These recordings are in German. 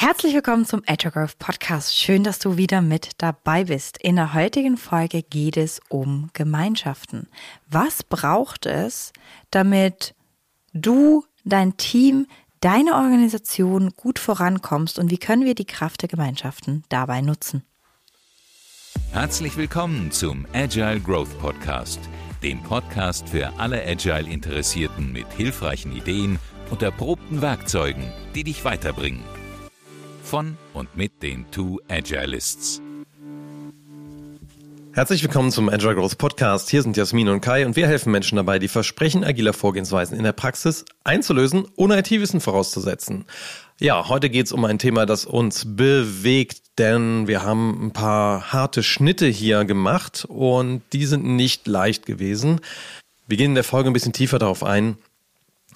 Herzlich willkommen zum Agile Growth Podcast. Schön, dass du wieder mit dabei bist. In der heutigen Folge geht es um Gemeinschaften. Was braucht es, damit du, dein Team, deine Organisation gut vorankommst und wie können wir die Kraft der Gemeinschaften dabei nutzen? Herzlich willkommen zum Agile Growth Podcast, dem Podcast für alle Agile Interessierten mit hilfreichen Ideen und erprobten Werkzeugen, die dich weiterbringen von und mit den Two Agilists. Herzlich willkommen zum Agile Growth Podcast. Hier sind Jasmin und Kai und wir helfen Menschen dabei, die Versprechen agiler Vorgehensweisen in der Praxis einzulösen, ohne IT-Wissen vorauszusetzen. Ja, heute geht es um ein Thema, das uns bewegt, denn wir haben ein paar harte Schnitte hier gemacht und die sind nicht leicht gewesen. Wir gehen in der Folge ein bisschen tiefer darauf ein,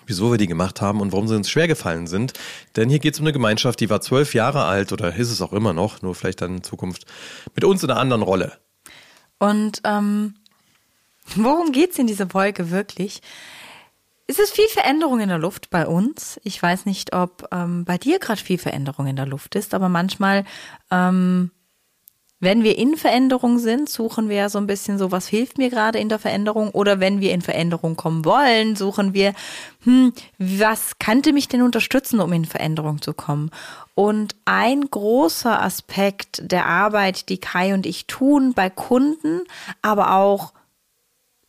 wieso wir die gemacht haben und warum sie uns schwer gefallen sind. Denn hier geht es um eine Gemeinschaft, die war zwölf Jahre alt oder ist es auch immer noch, nur vielleicht dann in Zukunft mit uns in einer anderen Rolle. Und ähm, worum geht es in dieser Folge wirklich? Es ist viel Veränderung in der Luft bei uns. Ich weiß nicht, ob ähm, bei dir gerade viel Veränderung in der Luft ist, aber manchmal ähm, wenn wir in Veränderung sind, suchen wir so ein bisschen so, was hilft mir gerade in der Veränderung? Oder wenn wir in Veränderung kommen wollen, suchen wir, hm, was könnte mich denn unterstützen, um in Veränderung zu kommen? Und ein großer Aspekt der Arbeit, die Kai und ich tun bei Kunden, aber auch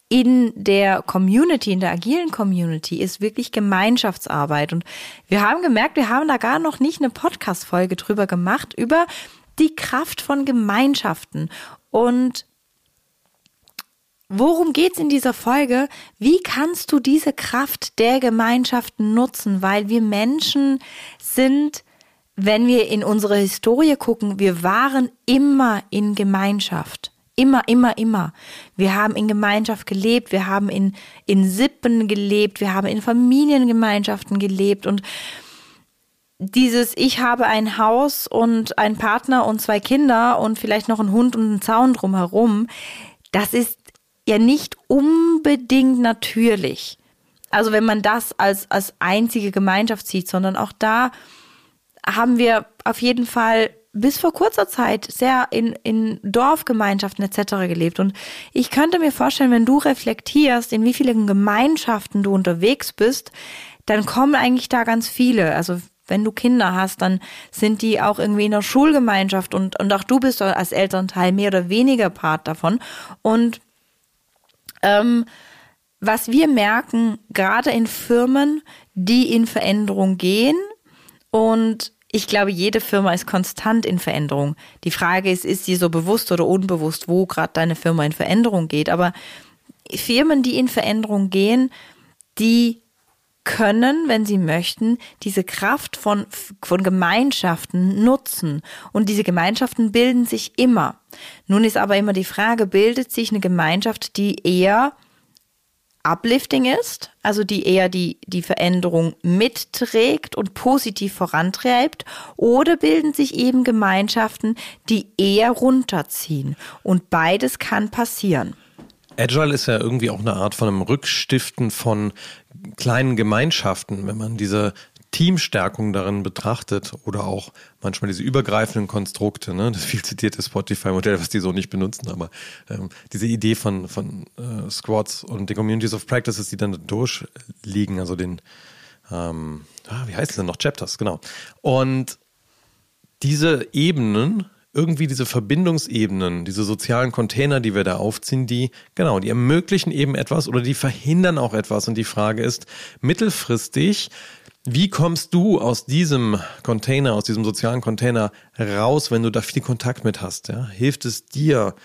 in der Community, in der agilen Community, ist wirklich Gemeinschaftsarbeit. Und wir haben gemerkt, wir haben da gar noch nicht eine Podcast-Folge drüber gemacht, über die Kraft von Gemeinschaften. Und worum geht's in dieser Folge? Wie kannst du diese Kraft der Gemeinschaften nutzen? Weil wir Menschen sind, wenn wir in unsere Historie gucken, wir waren immer in Gemeinschaft. Immer, immer, immer. Wir haben in Gemeinschaft gelebt, wir haben in, in Sippen gelebt, wir haben in Familiengemeinschaften gelebt und dieses Ich habe ein Haus und einen Partner und zwei Kinder und vielleicht noch einen Hund und einen Zaun drumherum, das ist ja nicht unbedingt natürlich. Also wenn man das als, als einzige Gemeinschaft sieht, sondern auch da haben wir auf jeden Fall bis vor kurzer Zeit sehr in, in Dorfgemeinschaften etc. gelebt. Und ich könnte mir vorstellen, wenn du reflektierst, in wie vielen Gemeinschaften du unterwegs bist, dann kommen eigentlich da ganz viele. Also wenn du Kinder hast, dann sind die auch irgendwie in der Schulgemeinschaft und, und auch du bist als Elternteil mehr oder weniger Part davon. Und ähm, was wir merken, gerade in Firmen, die in Veränderung gehen und ich glaube, jede Firma ist konstant in Veränderung. Die Frage ist, ist sie so bewusst oder unbewusst, wo gerade deine Firma in Veränderung geht. Aber Firmen, die in Veränderung gehen, die können, wenn sie möchten, diese Kraft von, von Gemeinschaften nutzen. Und diese Gemeinschaften bilden sich immer. Nun ist aber immer die Frage, bildet sich eine Gemeinschaft, die eher uplifting ist, also die eher die, die Veränderung mitträgt und positiv vorantreibt, oder bilden sich eben Gemeinschaften, die eher runterziehen. Und beides kann passieren. Agile ist ja irgendwie auch eine Art von einem Rückstiften von kleinen Gemeinschaften, wenn man diese Teamstärkung darin betrachtet oder auch manchmal diese übergreifenden Konstrukte, ne, das viel zitierte Spotify-Modell, was die so nicht benutzen, aber ähm, diese Idee von, von äh, Squads und den Communities of Practices, die dann durchliegen, also den, ähm, ah, wie heißt es denn noch, Chapters, genau. Und diese Ebenen irgendwie diese Verbindungsebenen, diese sozialen Container, die wir da aufziehen, die, genau, die ermöglichen eben etwas oder die verhindern auch etwas. Und die Frage ist, mittelfristig, wie kommst du aus diesem Container, aus diesem sozialen Container raus, wenn du da viel Kontakt mit hast? Ja? Hilft es dir,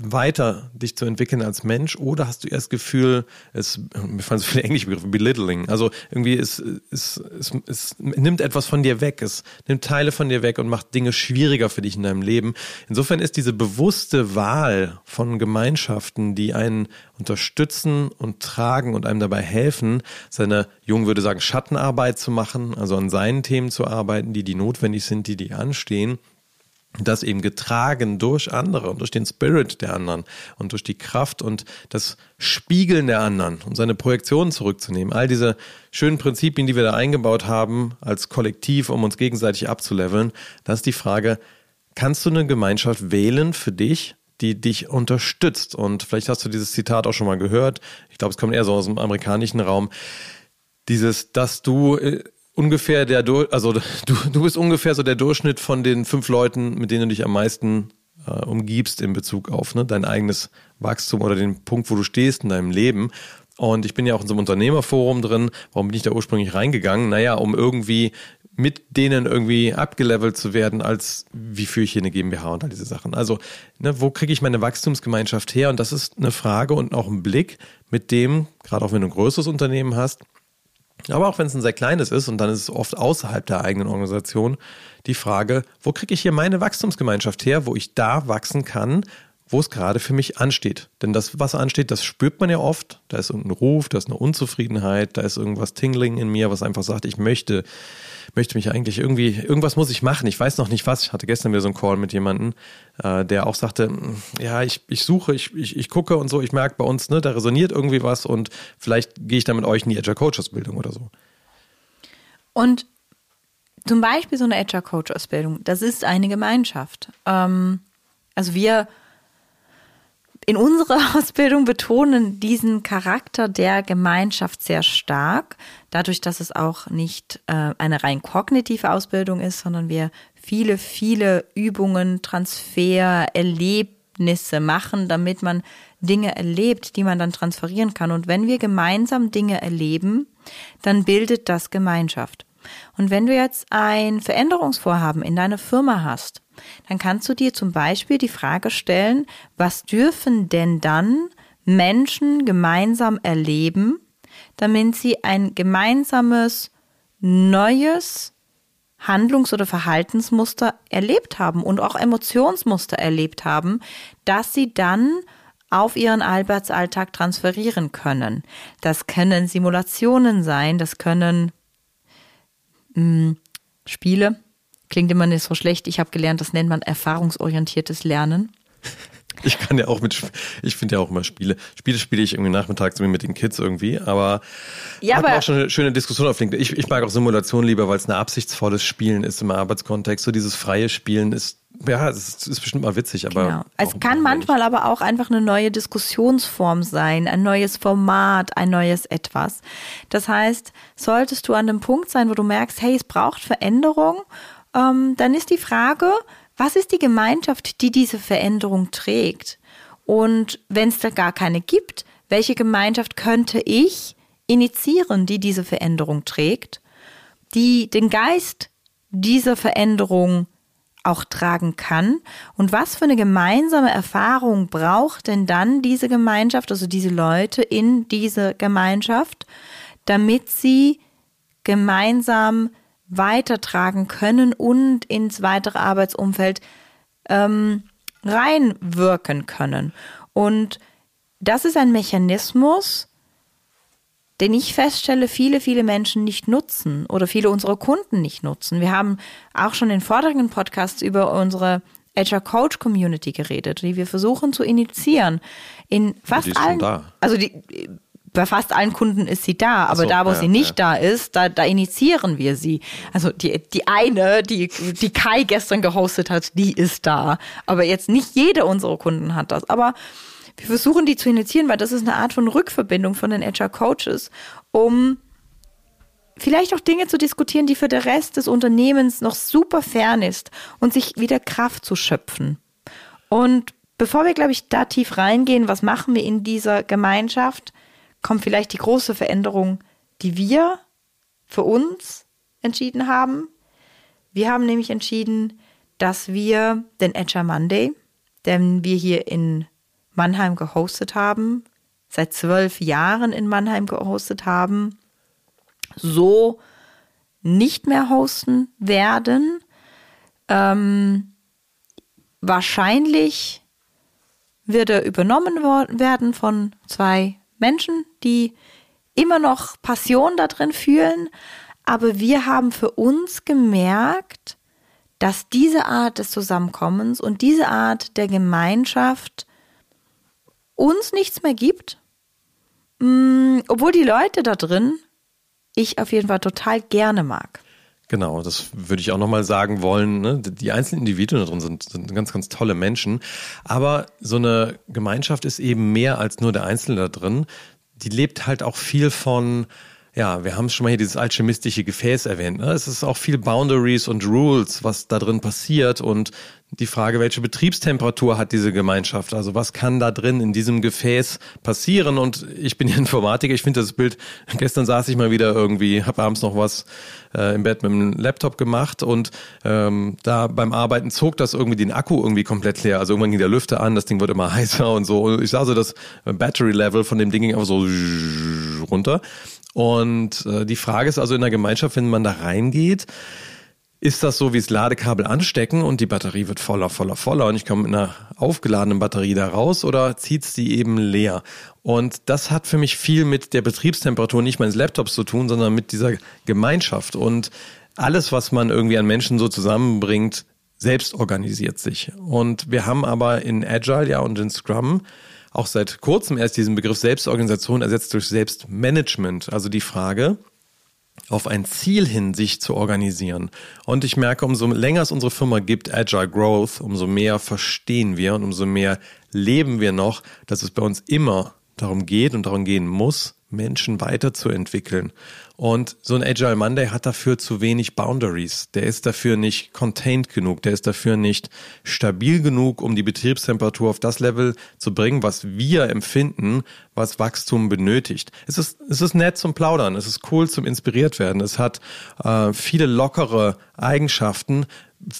weiter dich zu entwickeln als Mensch oder hast du erst das Gefühl, es, mir fallen so viele englische Begriffe, belittling, also irgendwie es, es, es, es nimmt etwas von dir weg, es nimmt Teile von dir weg und macht Dinge schwieriger für dich in deinem Leben. Insofern ist diese bewusste Wahl von Gemeinschaften, die einen unterstützen und tragen und einem dabei helfen, seine, Jung würde sagen, Schattenarbeit zu machen, also an seinen Themen zu arbeiten, die die notwendig sind, die die anstehen, das eben getragen durch andere und durch den Spirit der anderen und durch die Kraft und das Spiegeln der anderen und seine Projektionen zurückzunehmen. All diese schönen Prinzipien, die wir da eingebaut haben als Kollektiv, um uns gegenseitig abzuleveln, das ist die Frage, kannst du eine Gemeinschaft wählen für dich, die dich unterstützt? Und vielleicht hast du dieses Zitat auch schon mal gehört. Ich glaube, es kommt eher so aus dem amerikanischen Raum. Dieses, dass du äh, ungefähr der, also du, du bist ungefähr so der Durchschnitt von den fünf Leuten, mit denen du dich am meisten äh, umgibst in Bezug auf ne, dein eigenes Wachstum oder den Punkt, wo du stehst in deinem Leben. Und ich bin ja auch in so einem Unternehmerforum drin. Warum bin ich da ursprünglich reingegangen? Naja, um irgendwie mit denen irgendwie abgelevelt zu werden, als wie führe ich hier eine GmbH und all diese Sachen. Also, ne, wo kriege ich meine Wachstumsgemeinschaft her? Und das ist eine Frage und auch ein Blick, mit dem, gerade auch wenn du ein größeres Unternehmen hast, aber auch wenn es ein sehr kleines ist und dann ist es oft außerhalb der eigenen Organisation, die Frage, wo kriege ich hier meine Wachstumsgemeinschaft her, wo ich da wachsen kann, wo es gerade für mich ansteht. Denn das, was ansteht, das spürt man ja oft. Da ist irgendein Ruf, da ist eine Unzufriedenheit, da ist irgendwas Tingling in mir, was einfach sagt, ich möchte möchte mich eigentlich irgendwie, irgendwas muss ich machen. Ich weiß noch nicht was. Ich hatte gestern wieder so einen Call mit jemandem, äh, der auch sagte, ja, ich, ich suche, ich, ich, ich gucke und so, ich merke bei uns, ne, da resoniert irgendwie was und vielleicht gehe ich dann mit euch in die Agile Coach Ausbildung oder so. Und zum Beispiel so eine Agile Coach Ausbildung, das ist eine Gemeinschaft. Ähm, also wir in unserer Ausbildung betonen diesen Charakter der Gemeinschaft sehr stark, dadurch, dass es auch nicht äh, eine rein kognitive Ausbildung ist, sondern wir viele, viele Übungen, Transfer, Erlebnisse machen, damit man Dinge erlebt, die man dann transferieren kann. Und wenn wir gemeinsam Dinge erleben, dann bildet das Gemeinschaft. Und wenn du jetzt ein Veränderungsvorhaben in deiner Firma hast, dann kannst du dir zum Beispiel die Frage stellen, was dürfen denn dann Menschen gemeinsam erleben, damit sie ein gemeinsames, neues Handlungs- oder Verhaltensmuster erlebt haben und auch Emotionsmuster erlebt haben, dass sie dann auf ihren Arbeitsalltag transferieren können. Das können Simulationen sein, das können mh, hm, Spiele, Klingt immer nicht so schlecht. Ich habe gelernt, das nennt man erfahrungsorientiertes Lernen. Ich kann ja auch mit, ich finde ja auch immer Spiele. Spiele spiele ich irgendwie nachmittags mit den Kids irgendwie, aber ja, aber auch schon eine schöne Diskussion auf LinkedIn. Ich, ich mag auch Simulation lieber, weil es ein absichtsvolles Spielen ist im Arbeitskontext. So dieses freie Spielen ist ja, es ist bestimmt mal witzig, aber. Genau. Es kann manchmal aber auch einfach eine neue Diskussionsform sein, ein neues Format, ein neues Etwas. Das heißt, solltest du an dem Punkt sein, wo du merkst, hey, es braucht Veränderung ähm, dann ist die Frage, was ist die Gemeinschaft, die diese Veränderung trägt? Und wenn es da gar keine gibt, welche Gemeinschaft könnte ich initiieren, die diese Veränderung trägt, die den Geist dieser Veränderung auch tragen kann und was für eine gemeinsame Erfahrung braucht denn dann diese Gemeinschaft, also diese Leute in dieser Gemeinschaft, damit sie gemeinsam weitertragen können und ins weitere Arbeitsumfeld ähm, reinwirken können. Und das ist ein Mechanismus, den ich feststelle, viele, viele Menschen nicht nutzen oder viele unserer Kunden nicht nutzen. Wir haben auch schon in vorderen Podcasts über unsere Agile Coach Community geredet, die wir versuchen zu initiieren. In fast allen, also die, bei fast allen Kunden ist sie da, aber so, da, wo ja, sie nicht ja. da ist, da, da initiieren wir sie. Also die, die eine, die, die Kai gestern gehostet hat, die ist da. Aber jetzt nicht jeder unserer Kunden hat das. Aber wir versuchen die zu initiieren, weil das ist eine Art von Rückverbindung von den HR Coaches, um vielleicht auch Dinge zu diskutieren, die für den Rest des Unternehmens noch super fern ist und sich wieder Kraft zu schöpfen. Und bevor wir, glaube ich, da tief reingehen, was machen wir in dieser Gemeinschaft? Kommt vielleicht die große Veränderung, die wir für uns entschieden haben. Wir haben nämlich entschieden, dass wir den Agile Monday, den wir hier in Mannheim gehostet haben, seit zwölf Jahren in Mannheim gehostet haben, so nicht mehr hosten werden. Ähm, wahrscheinlich wird er übernommen werden von zwei Menschen, die immer noch Passion da drin fühlen, aber wir haben für uns gemerkt, dass diese Art des Zusammenkommens und diese Art der Gemeinschaft uns nichts mehr gibt, mh, obwohl die Leute da drin ich auf jeden Fall total gerne mag. Genau, das würde ich auch nochmal sagen wollen. Ne? Die einzelnen Individuen da drin sind, sind ganz, ganz tolle Menschen. Aber so eine Gemeinschaft ist eben mehr als nur der Einzelne da drin. Die lebt halt auch viel von, ja, wir haben schon mal hier dieses alchemistische Gefäß erwähnt. Ne? Es ist auch viel Boundaries und Rules, was da drin passiert und die Frage, welche Betriebstemperatur hat diese Gemeinschaft? Also was kann da drin in diesem Gefäß passieren? Und ich bin ja Informatiker, ich finde das Bild, gestern saß ich mal wieder irgendwie, habe abends noch was äh, im Bett mit dem Laptop gemacht und ähm, da beim Arbeiten zog das irgendwie den Akku irgendwie komplett leer. Also irgendwann ging der Lüfter an, das Ding wird immer heißer und so. Und ich sah so, das Battery Level von dem Ding ging einfach so runter. Und äh, die Frage ist also in der Gemeinschaft, wenn man da reingeht, ist das so wie das Ladekabel anstecken und die Batterie wird voller, voller, voller und ich komme mit einer aufgeladenen Batterie da raus oder zieht sie eben leer? Und das hat für mich viel mit der Betriebstemperatur nicht meines Laptops zu tun, sondern mit dieser Gemeinschaft. Und alles, was man irgendwie an Menschen so zusammenbringt, selbst organisiert sich. Und wir haben aber in Agile ja und in Scrum auch seit kurzem erst diesen Begriff Selbstorganisation ersetzt durch Selbstmanagement. Also die Frage, auf ein Ziel hin sich zu organisieren. Und ich merke, umso länger es unsere Firma gibt, Agile Growth, umso mehr verstehen wir und umso mehr leben wir noch, dass es bei uns immer darum geht und darum gehen muss, Menschen weiterzuentwickeln. Und so ein Agile Monday hat dafür zu wenig Boundaries. Der ist dafür nicht contained genug. Der ist dafür nicht stabil genug, um die Betriebstemperatur auf das Level zu bringen, was wir empfinden, was Wachstum benötigt. Es ist, es ist nett zum Plaudern. Es ist cool zum inspiriert werden. Es hat äh, viele lockere Eigenschaften,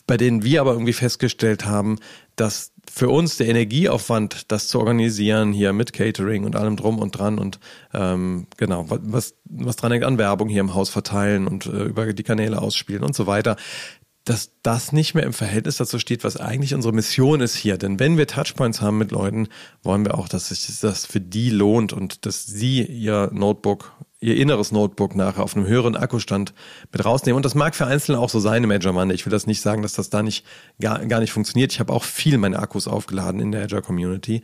bei denen wir aber irgendwie festgestellt haben, dass für uns der Energieaufwand, das zu organisieren, hier mit Catering und allem drum und dran und ähm, genau, was, was dran hängt an Werbung hier im Haus verteilen und äh, über die Kanäle ausspielen und so weiter, dass das nicht mehr im Verhältnis dazu steht, was eigentlich unsere Mission ist hier. Denn wenn wir Touchpoints haben mit Leuten, wollen wir auch, dass sich das für die lohnt und dass sie ihr Notebook ihr inneres Notebook nachher auf einem höheren Akkustand mit rausnehmen. Und das mag für Einzelne auch so sein im Azure Monday. Ich will das nicht sagen, dass das da nicht gar, gar nicht funktioniert. Ich habe auch viel meine Akkus aufgeladen in der Azure Community.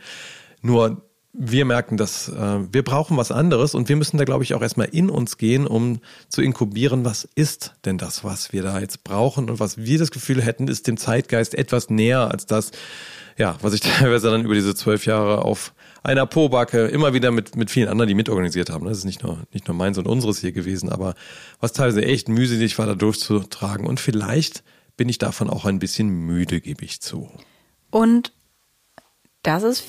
Nur wir merken, dass äh, wir brauchen was anderes und wir müssen da, glaube ich, auch erstmal in uns gehen, um zu inkubieren, was ist denn das, was wir da jetzt brauchen und was wir das Gefühl hätten, ist dem Zeitgeist etwas näher als das, ja, was ich teilweise dann über diese zwölf Jahre auf einer Pobacke, immer wieder mit, mit vielen anderen, die mitorganisiert haben. Das ist nicht nur, nicht nur meins und unseres hier gewesen, aber was teilweise echt mühselig war, da durchzutragen. Und vielleicht bin ich davon auch ein bisschen müde, gebe ich zu. Und das ist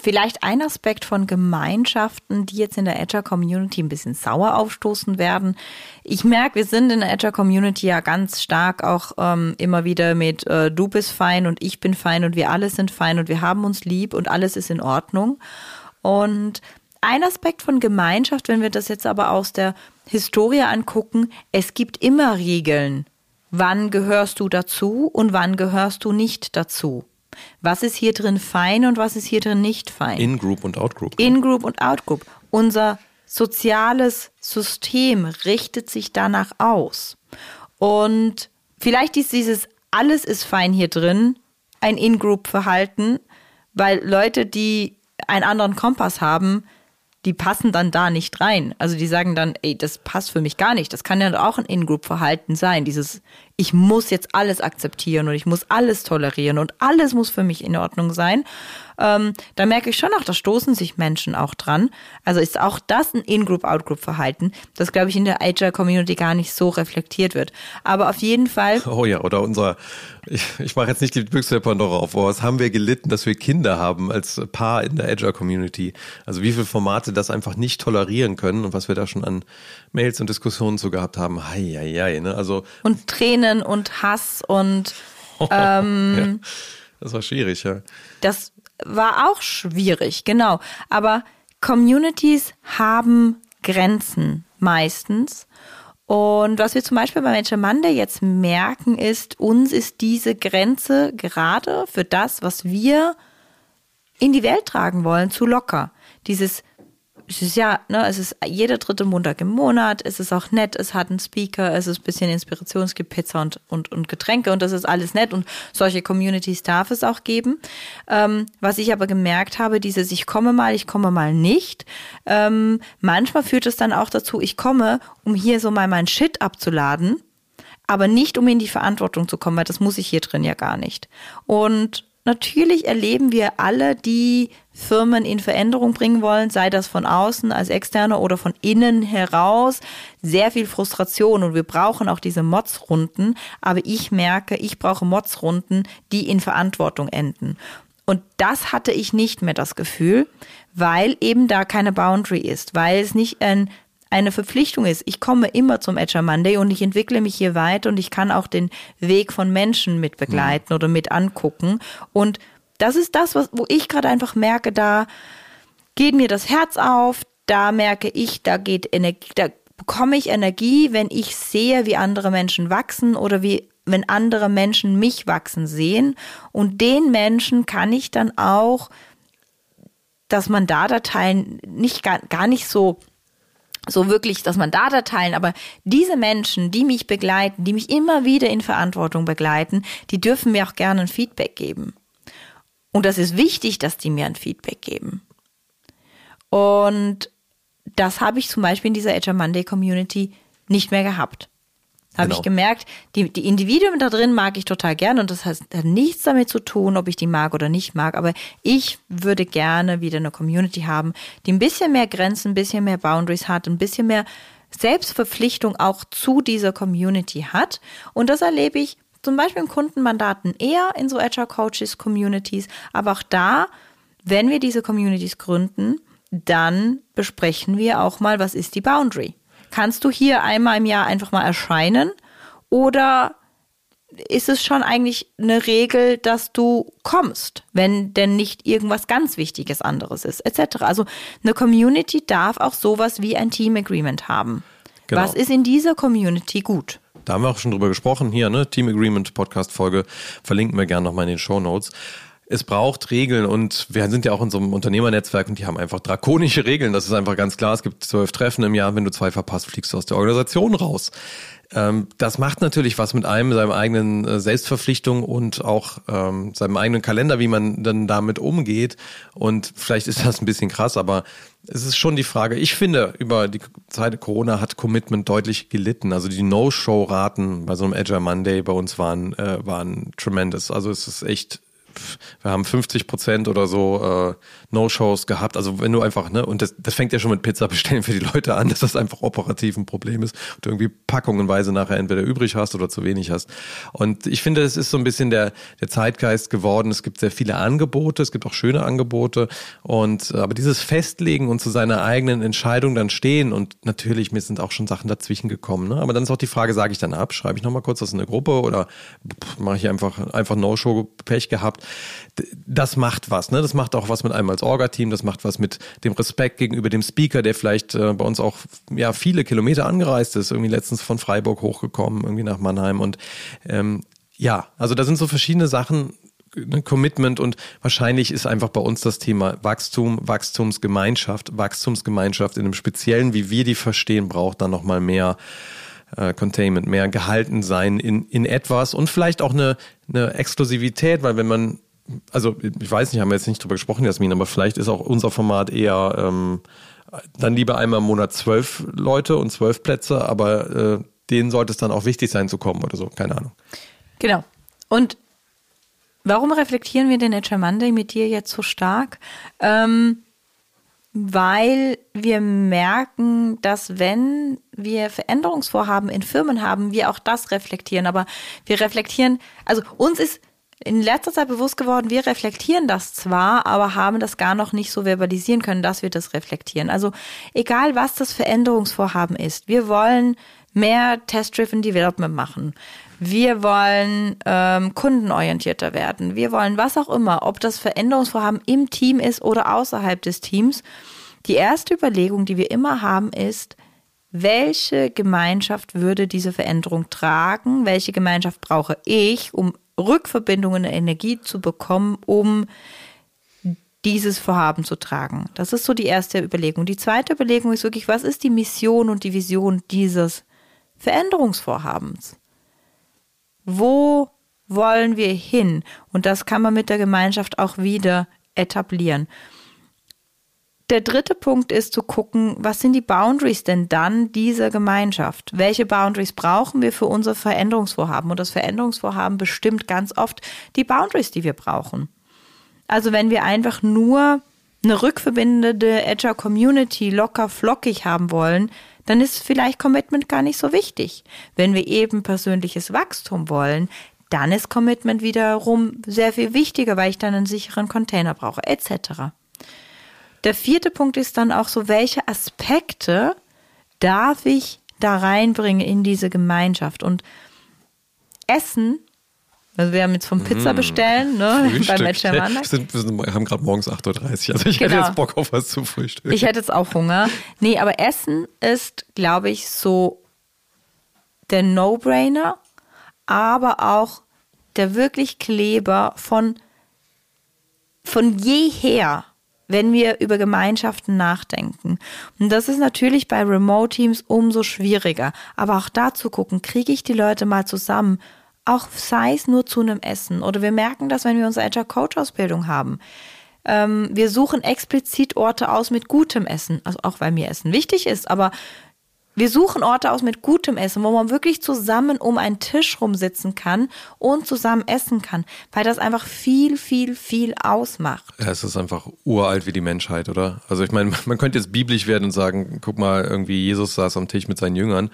vielleicht ein Aspekt von Gemeinschaften, die jetzt in der Azure Community ein bisschen sauer aufstoßen werden. Ich merke, wir sind in der Azure Community ja ganz stark auch ähm, immer wieder mit äh, du bist fein und ich bin fein und wir alle sind fein und wir haben uns lieb und alles ist in Ordnung. Und ein Aspekt von Gemeinschaft, wenn wir das jetzt aber aus der Historie angucken, es gibt immer Regeln. Wann gehörst du dazu und wann gehörst du nicht dazu? Was ist hier drin fein und was ist hier drin nicht fein? In-Group und Out-Group. In-Group und Out-Group. Unser soziales System richtet sich danach aus. Und vielleicht ist dieses alles ist fein hier drin ein In-Group-Verhalten, weil Leute, die einen anderen Kompass haben, die passen dann da nicht rein. Also die sagen dann, ey, das passt für mich gar nicht. Das kann ja auch ein In-Group-Verhalten sein. Dieses, ich muss jetzt alles akzeptieren und ich muss alles tolerieren und alles muss für mich in Ordnung sein ähm, da merke ich schon auch, da stoßen sich Menschen auch dran. Also ist auch das ein In-Group-Out-Group-Verhalten, das, glaube ich, in der Agile-Community gar nicht so reflektiert wird. Aber auf jeden Fall. Oh ja, oder unser, ich, ich mache jetzt nicht die Büchse der Pandora auf, aber was haben wir gelitten, dass wir Kinder haben als Paar in der Agile-Community? Also wie viele Formate das einfach nicht tolerieren können und was wir da schon an Mails und Diskussionen zu gehabt haben. Hei, hei, hei, ne? Also und Tränen und Hass und ähm, ja, das war schwierig, ja. Das war auch schwierig, genau. Aber Communities haben Grenzen meistens. Und was wir zum Beispiel bei Major Monday jetzt merken, ist, uns ist diese Grenze gerade für das, was wir in die Welt tragen wollen, zu locker. Dieses es ist ja, ne, es ist jeder dritte Montag im Monat, es ist auch nett, es hat einen Speaker, es ist ein bisschen Inspiration, es gibt Pizza und, und, und Getränke und das ist alles nett und solche Communities darf es auch geben. Ähm, was ich aber gemerkt habe, dieses ich komme mal, ich komme mal nicht, ähm, manchmal führt es dann auch dazu, ich komme, um hier so mal mein Shit abzuladen, aber nicht um in die Verantwortung zu kommen, weil das muss ich hier drin ja gar nicht. Und Natürlich erleben wir alle, die Firmen in Veränderung bringen wollen, sei das von außen als Externe oder von innen heraus, sehr viel Frustration und wir brauchen auch diese Mods-Runden. Aber ich merke, ich brauche Mods-Runden, die in Verantwortung enden. Und das hatte ich nicht mehr das Gefühl, weil eben da keine Boundary ist, weil es nicht ein eine Verpflichtung ist. Ich komme immer zum Agile Monday und ich entwickle mich hier weiter und ich kann auch den Weg von Menschen mit begleiten mhm. oder mit angucken. Und das ist das, was, wo ich gerade einfach merke, da geht mir das Herz auf, da merke ich, da geht Energie, da bekomme ich Energie, wenn ich sehe, wie andere Menschen wachsen oder wie wenn andere Menschen mich wachsen sehen. Und den Menschen kann ich dann auch das Mandatdateien nicht gar, gar nicht so so wirklich dass man da teilen, aber diese Menschen, die mich begleiten, die mich immer wieder in Verantwortung begleiten, die dürfen mir auch gerne ein Feedback geben. Und das ist wichtig, dass die mir ein Feedback geben. Und das habe ich zum Beispiel in dieser Agile Monday Community nicht mehr gehabt. Habe genau. ich gemerkt, die, die Individuen da drin mag ich total gern und das hat, hat nichts damit zu tun, ob ich die mag oder nicht mag. Aber ich würde gerne wieder eine Community haben, die ein bisschen mehr Grenzen, ein bisschen mehr Boundaries hat, ein bisschen mehr Selbstverpflichtung auch zu dieser Community hat. Und das erlebe ich zum Beispiel in Kundenmandaten eher in so Agile Coaches Communities. Aber auch da, wenn wir diese Communities gründen, dann besprechen wir auch mal, was ist die Boundary. Kannst du hier einmal im Jahr einfach mal erscheinen? Oder ist es schon eigentlich eine Regel, dass du kommst, wenn denn nicht irgendwas ganz Wichtiges anderes ist, etc. Also eine Community darf auch sowas wie ein Team Agreement haben. Genau. Was ist in dieser Community gut? Da haben wir auch schon drüber gesprochen hier, ne? Team Agreement Podcast Folge verlinken wir gerne nochmal in den Show Notes es braucht Regeln und wir sind ja auch in so einem Unternehmernetzwerk und die haben einfach drakonische Regeln. Das ist einfach ganz klar. Es gibt zwölf Treffen im Jahr. Wenn du zwei verpasst, fliegst du aus der Organisation raus. Ähm, das macht natürlich was mit einem, seinem eigenen äh, Selbstverpflichtung und auch ähm, seinem eigenen Kalender, wie man dann damit umgeht. Und vielleicht ist das ein bisschen krass, aber es ist schon die Frage. Ich finde, über die Zeit Corona hat Commitment deutlich gelitten. Also die No-Show-Raten bei so einem Agile Monday bei uns waren, äh, waren tremendous. Also es ist echt wir haben 50 Prozent oder so äh, No-Shows gehabt. Also wenn du einfach, ne, und das, das fängt ja schon mit Pizza bestellen für die Leute an, dass das einfach operativ ein Problem ist und irgendwie packungenweise nachher entweder übrig hast oder zu wenig hast. Und ich finde, es ist so ein bisschen der, der Zeitgeist geworden. Es gibt sehr viele Angebote, es gibt auch schöne Angebote. Und aber dieses Festlegen und zu seiner eigenen Entscheidung dann stehen und natürlich, mir sind auch schon Sachen dazwischen gekommen. Ne? Aber dann ist auch die Frage, sage ich dann ab, schreibe ich nochmal kurz das in eine Gruppe oder mache ich einfach, einfach No-Show-Pech gehabt das macht was. Ne? Das macht auch was mit einem als Orga-Team, das macht was mit dem Respekt gegenüber dem Speaker, der vielleicht äh, bei uns auch ja viele Kilometer angereist ist, irgendwie letztens von Freiburg hochgekommen, irgendwie nach Mannheim. Und ähm, ja, also da sind so verschiedene Sachen, ne, Commitment und wahrscheinlich ist einfach bei uns das Thema Wachstum, Wachstumsgemeinschaft, Wachstumsgemeinschaft in einem speziellen, wie wir die verstehen, braucht dann nochmal mehr äh, Containment, mehr gehalten sein in, in etwas und vielleicht auch eine, eine Exklusivität, weil wenn man also ich weiß nicht, haben wir jetzt nicht drüber gesprochen, Jasmin, aber vielleicht ist auch unser Format eher ähm, dann lieber einmal im Monat zwölf Leute und zwölf Plätze, aber äh, denen sollte es dann auch wichtig sein zu kommen oder so, keine Ahnung. Genau. Und warum reflektieren wir den Agile Monday mit dir jetzt so stark? Ähm, weil wir merken, dass wenn wir Veränderungsvorhaben in Firmen haben, wir auch das reflektieren. Aber wir reflektieren, also uns ist in letzter Zeit bewusst geworden, wir reflektieren das zwar, aber haben das gar noch nicht so verbalisieren können, dass wir das reflektieren. Also egal, was das Veränderungsvorhaben ist, wir wollen mehr Test-Driven Development machen. Wir wollen ähm, kundenorientierter werden. Wir wollen was auch immer, ob das Veränderungsvorhaben im Team ist oder außerhalb des Teams. Die erste Überlegung, die wir immer haben, ist, welche Gemeinschaft würde diese Veränderung tragen? Welche Gemeinschaft brauche ich, um Rückverbindungen Energie zu bekommen, um dieses Vorhaben zu tragen. Das ist so die erste Überlegung. Die zweite Überlegung ist wirklich, was ist die Mission und die Vision dieses Veränderungsvorhabens? Wo wollen wir hin? Und das kann man mit der Gemeinschaft auch wieder etablieren. Der dritte Punkt ist zu gucken, was sind die Boundaries denn dann dieser Gemeinschaft? Welche Boundaries brauchen wir für unser Veränderungsvorhaben? Und das Veränderungsvorhaben bestimmt ganz oft die Boundaries, die wir brauchen. Also wenn wir einfach nur eine rückverbindende Agile Community locker flockig haben wollen, dann ist vielleicht Commitment gar nicht so wichtig. Wenn wir eben persönliches Wachstum wollen, dann ist Commitment wiederum sehr viel wichtiger, weil ich dann einen sicheren Container brauche, etc. Der vierte Punkt ist dann auch so, welche Aspekte darf ich da reinbringen in diese Gemeinschaft? Und Essen, also wir haben jetzt vom Pizza mm. bestellen, ne, beim Matcher wir, sind, wir, sind, wir haben gerade morgens 8.30 Uhr, also ich genau. hätte jetzt Bock auf was zu frühstücken. Ich hätte jetzt auch Hunger. Nee, aber Essen ist, glaube ich, so der No-Brainer, aber auch der wirklich Kleber von, von jeher wenn wir über Gemeinschaften nachdenken. Und das ist natürlich bei Remote-Teams umso schwieriger. Aber auch da zu gucken, kriege ich die Leute mal zusammen, auch sei es nur zu einem Essen. Oder wir merken das, wenn wir unsere Agile Coach Ausbildung haben. Ähm, wir suchen explizit Orte aus mit gutem Essen. Also auch weil mir Essen wichtig ist, aber wir suchen Orte aus mit gutem Essen, wo man wirklich zusammen um einen Tisch rumsitzen kann und zusammen essen kann, weil das einfach viel, viel, viel ausmacht. Ja, es ist einfach uralt wie die Menschheit, oder? Also ich meine, man könnte jetzt biblisch werden und sagen, guck mal, irgendwie Jesus saß am Tisch mit seinen Jüngern.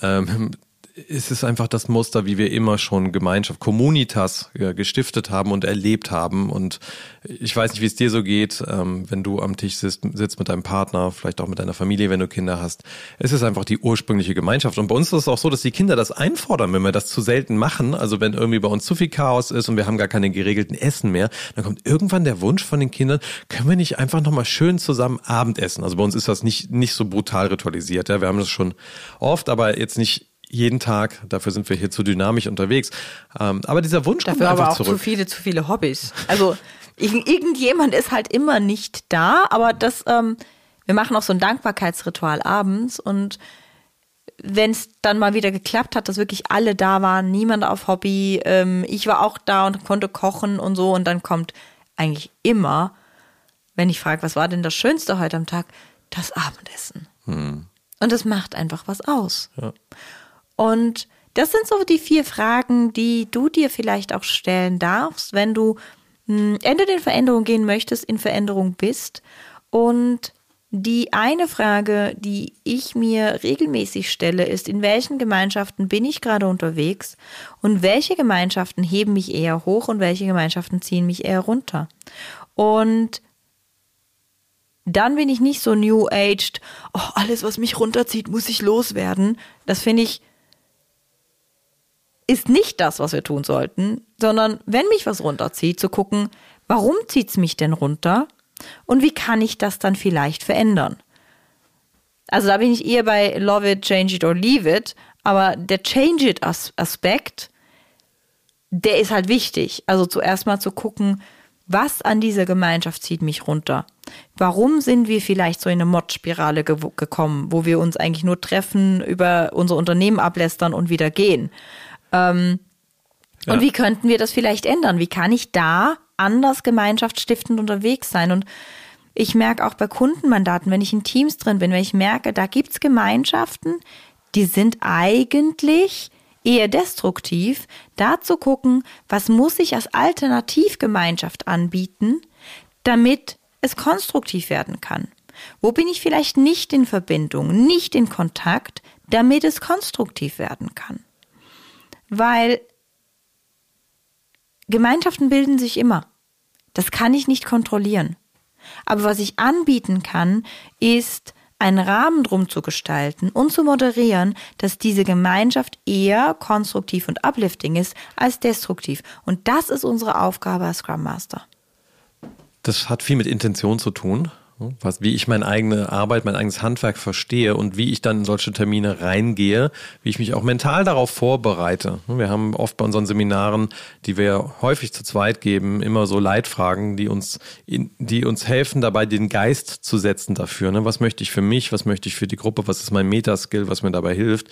Ähm, es ist einfach das Muster, wie wir immer schon Gemeinschaft, Communitas ja, gestiftet haben und erlebt haben. Und ich weiß nicht, wie es dir so geht, ähm, wenn du am Tisch sitzt, sitzt mit deinem Partner, vielleicht auch mit deiner Familie, wenn du Kinder hast. Es ist einfach die ursprüngliche Gemeinschaft. Und bei uns ist es auch so, dass die Kinder das einfordern, wenn wir das zu selten machen. Also wenn irgendwie bei uns zu viel Chaos ist und wir haben gar keine geregelten Essen mehr, dann kommt irgendwann der Wunsch von den Kindern, können wir nicht einfach nochmal schön zusammen Abendessen? Also bei uns ist das nicht, nicht so brutal ritualisiert. Ja? Wir haben das schon oft, aber jetzt nicht jeden Tag. Dafür sind wir hier zu dynamisch unterwegs. Ähm, aber dieser Wunsch Dafür kommt einfach aber auch zurück. zu viele, zu viele Hobbys. Also irgendjemand ist halt immer nicht da, aber das, ähm, wir machen auch so ein Dankbarkeitsritual abends und wenn es dann mal wieder geklappt hat, dass wirklich alle da waren, niemand auf Hobby, ähm, ich war auch da und konnte kochen und so und dann kommt eigentlich immer, wenn ich frage, was war denn das Schönste heute am Tag, das Abendessen. Hm. Und das macht einfach was aus. Ja. Und das sind so die vier Fragen, die du dir vielleicht auch stellen darfst, wenn du hm, entweder in Veränderung gehen möchtest, in Veränderung bist. Und die eine Frage, die ich mir regelmäßig stelle, ist, in welchen Gemeinschaften bin ich gerade unterwegs und welche Gemeinschaften heben mich eher hoch und welche Gemeinschaften ziehen mich eher runter. Und dann bin ich nicht so new aged, oh, alles, was mich runterzieht, muss ich loswerden. Das finde ich ist nicht das, was wir tun sollten, sondern wenn mich was runterzieht, zu gucken, warum zieht es mich denn runter und wie kann ich das dann vielleicht verändern. Also da bin ich eher bei Love it, Change it or Leave it, aber der Change it Aspekt, der ist halt wichtig. Also zuerst mal zu gucken, was an dieser Gemeinschaft zieht mich runter? Warum sind wir vielleicht so in eine Mod-Spirale ge gekommen, wo wir uns eigentlich nur treffen, über unser Unternehmen ablästern und wieder gehen? Ähm, ja. Und wie könnten wir das vielleicht ändern? Wie kann ich da anders gemeinschaftsstiftend unterwegs sein? Und ich merke auch bei Kundenmandaten, wenn ich in Teams drin bin, wenn ich merke, da gibt es Gemeinschaften, die sind eigentlich eher destruktiv, da zu gucken, was muss ich als Alternativgemeinschaft anbieten, damit es konstruktiv werden kann. Wo bin ich vielleicht nicht in Verbindung, nicht in Kontakt, damit es konstruktiv werden kann? Weil Gemeinschaften bilden sich immer. Das kann ich nicht kontrollieren. Aber was ich anbieten kann, ist einen Rahmen drum zu gestalten und zu moderieren, dass diese Gemeinschaft eher konstruktiv und uplifting ist als destruktiv. Und das ist unsere Aufgabe als Scrum Master. Das hat viel mit Intention zu tun. Was, wie ich meine eigene Arbeit, mein eigenes Handwerk verstehe und wie ich dann in solche Termine reingehe, wie ich mich auch mental darauf vorbereite. Wir haben oft bei unseren Seminaren, die wir häufig zu zweit geben, immer so Leitfragen, die uns, die uns helfen, dabei den Geist zu setzen dafür. Ne? Was möchte ich für mich? Was möchte ich für die Gruppe? Was ist mein Metaskill, was mir dabei hilft,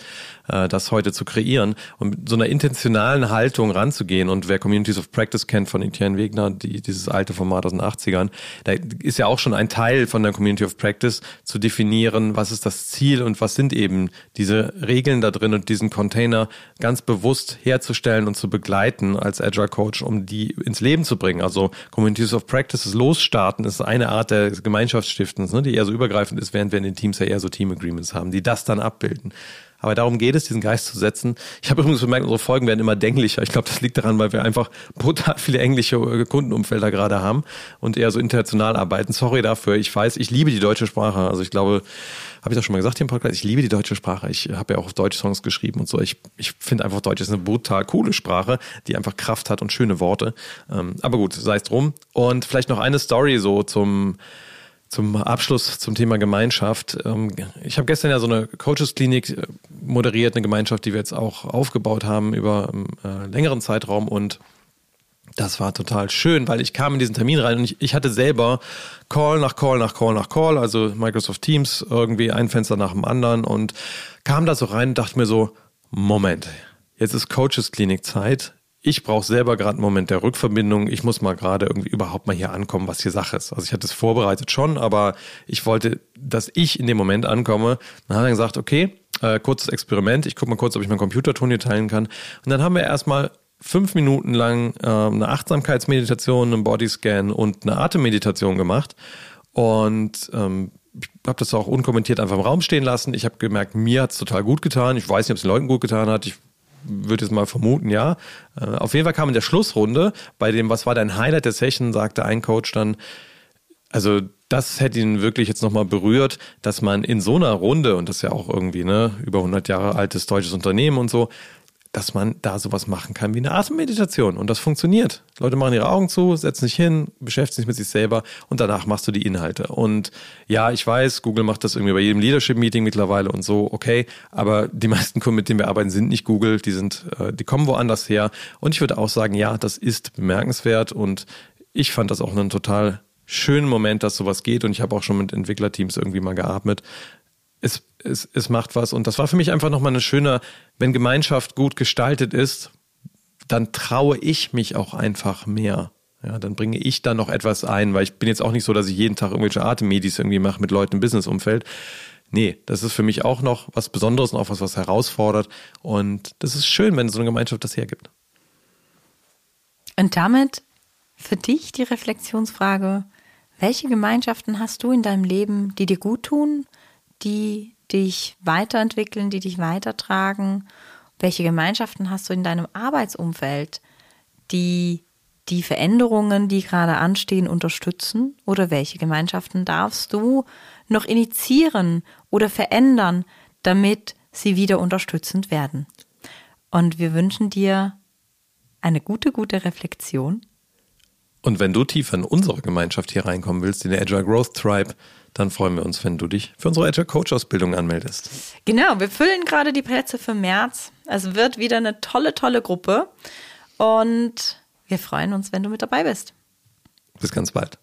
äh, das heute zu kreieren? Und mit so einer intentionalen Haltung ranzugehen. Und wer Communities of Practice kennt von Etienne Wegner, die, dieses alte Format aus den 80ern, da ist ja auch schon ein Teil Teil von der Community of Practice zu definieren, was ist das Ziel und was sind eben diese Regeln da drin und diesen Container ganz bewusst herzustellen und zu begleiten als Agile Coach, um die ins Leben zu bringen. Also Communities of Practice, losstarten, ist eine Art der Gemeinschaftsstiftens, ne, die eher so übergreifend ist, während wir in den Teams ja eher so Team Agreements haben, die das dann abbilden. Aber darum geht es, diesen Geist zu setzen. Ich habe übrigens bemerkt, unsere Folgen werden immer dänglicher. Ich glaube, das liegt daran, weil wir einfach brutal viele englische äh, Kundenumfelder gerade haben und eher so international arbeiten. Sorry dafür. Ich weiß, ich liebe die deutsche Sprache. Also ich glaube, habe ich das schon mal gesagt hier im Podcast? Ich liebe die deutsche Sprache. Ich habe ja auch auf Deutsch Songs geschrieben und so. Ich, ich finde einfach, Deutsch ist eine brutal coole Sprache, die einfach Kraft hat und schöne Worte. Ähm, aber gut, sei es drum. Und vielleicht noch eine Story so zum zum Abschluss zum Thema Gemeinschaft. Ähm, ich habe gestern ja so eine Coaches-Klinik äh, moderiert, eine Gemeinschaft, die wir jetzt auch aufgebaut haben über einen ähm, äh, längeren Zeitraum und das war total schön, weil ich kam in diesen Termin rein und ich, ich hatte selber Call nach Call nach Call nach Call, also Microsoft Teams, irgendwie ein Fenster nach dem anderen und kam da so rein und dachte mir so, Moment, jetzt ist Coaches Klinik Zeit ich brauche selber gerade einen Moment der Rückverbindung. Ich muss mal gerade irgendwie überhaupt mal hier ankommen, was hier Sache ist. Also ich hatte es vorbereitet schon, aber ich wollte, dass ich in dem Moment ankomme. Dann hat er gesagt, okay, äh, kurzes Experiment. Ich gucke mal kurz, ob ich meinen Computerton hier teilen kann. Und dann haben wir erstmal fünf Minuten lang äh, eine Achtsamkeitsmeditation, einen Bodyscan und eine Atemmeditation gemacht. Und ähm, ich habe das auch unkommentiert einfach im Raum stehen lassen. Ich habe gemerkt, mir hat es total gut getan. Ich weiß nicht, ob es den Leuten gut getan hat. Ich würde jetzt mal vermuten, ja. Äh, auf jeden Fall kam in der Schlussrunde, bei dem, was war dein Highlight der Session, sagte ein Coach dann, also das hätte ihn wirklich jetzt nochmal berührt, dass man in so einer Runde, und das ist ja auch irgendwie, ne, über 100 Jahre altes deutsches Unternehmen und so, dass man da sowas machen kann wie eine Atemmeditation. Und das funktioniert. Leute machen ihre Augen zu, setzen sich hin, beschäftigen sich mit sich selber und danach machst du die Inhalte. Und ja, ich weiß, Google macht das irgendwie bei jedem Leadership-Meeting mittlerweile und so, okay. Aber die meisten Kunden, mit denen wir arbeiten, sind nicht Google, die sind, äh, die kommen woanders her. Und ich würde auch sagen, ja, das ist bemerkenswert und ich fand das auch einen total schönen Moment, dass sowas geht. Und ich habe auch schon mit Entwicklerteams irgendwie mal geatmet es, es, es macht was. Und das war für mich einfach nochmal eine schöne, wenn Gemeinschaft gut gestaltet ist, dann traue ich mich auch einfach mehr. Ja, dann bringe ich da noch etwas ein, weil ich bin jetzt auch nicht so, dass ich jeden Tag irgendwelche Atemmedis irgendwie mache mit Leuten im Businessumfeld. Nee, das ist für mich auch noch was Besonderes und auch was, was herausfordert. Und das ist schön, wenn so eine Gemeinschaft das hergibt. Und damit für dich die Reflexionsfrage, welche Gemeinschaften hast du in deinem Leben, die dir gut tun die dich weiterentwickeln, die dich weitertragen? Welche Gemeinschaften hast du in deinem Arbeitsumfeld, die die Veränderungen, die gerade anstehen, unterstützen? Oder welche Gemeinschaften darfst du noch initiieren oder verändern, damit sie wieder unterstützend werden? Und wir wünschen dir eine gute, gute Reflexion. Und wenn du tiefer in unsere Gemeinschaft hier reinkommen willst, in der Agile Growth Tribe, dann freuen wir uns, wenn du dich für unsere Agile Coach Ausbildung anmeldest. Genau, wir füllen gerade die Plätze für März. Es wird wieder eine tolle, tolle Gruppe und wir freuen uns, wenn du mit dabei bist. Bis ganz bald.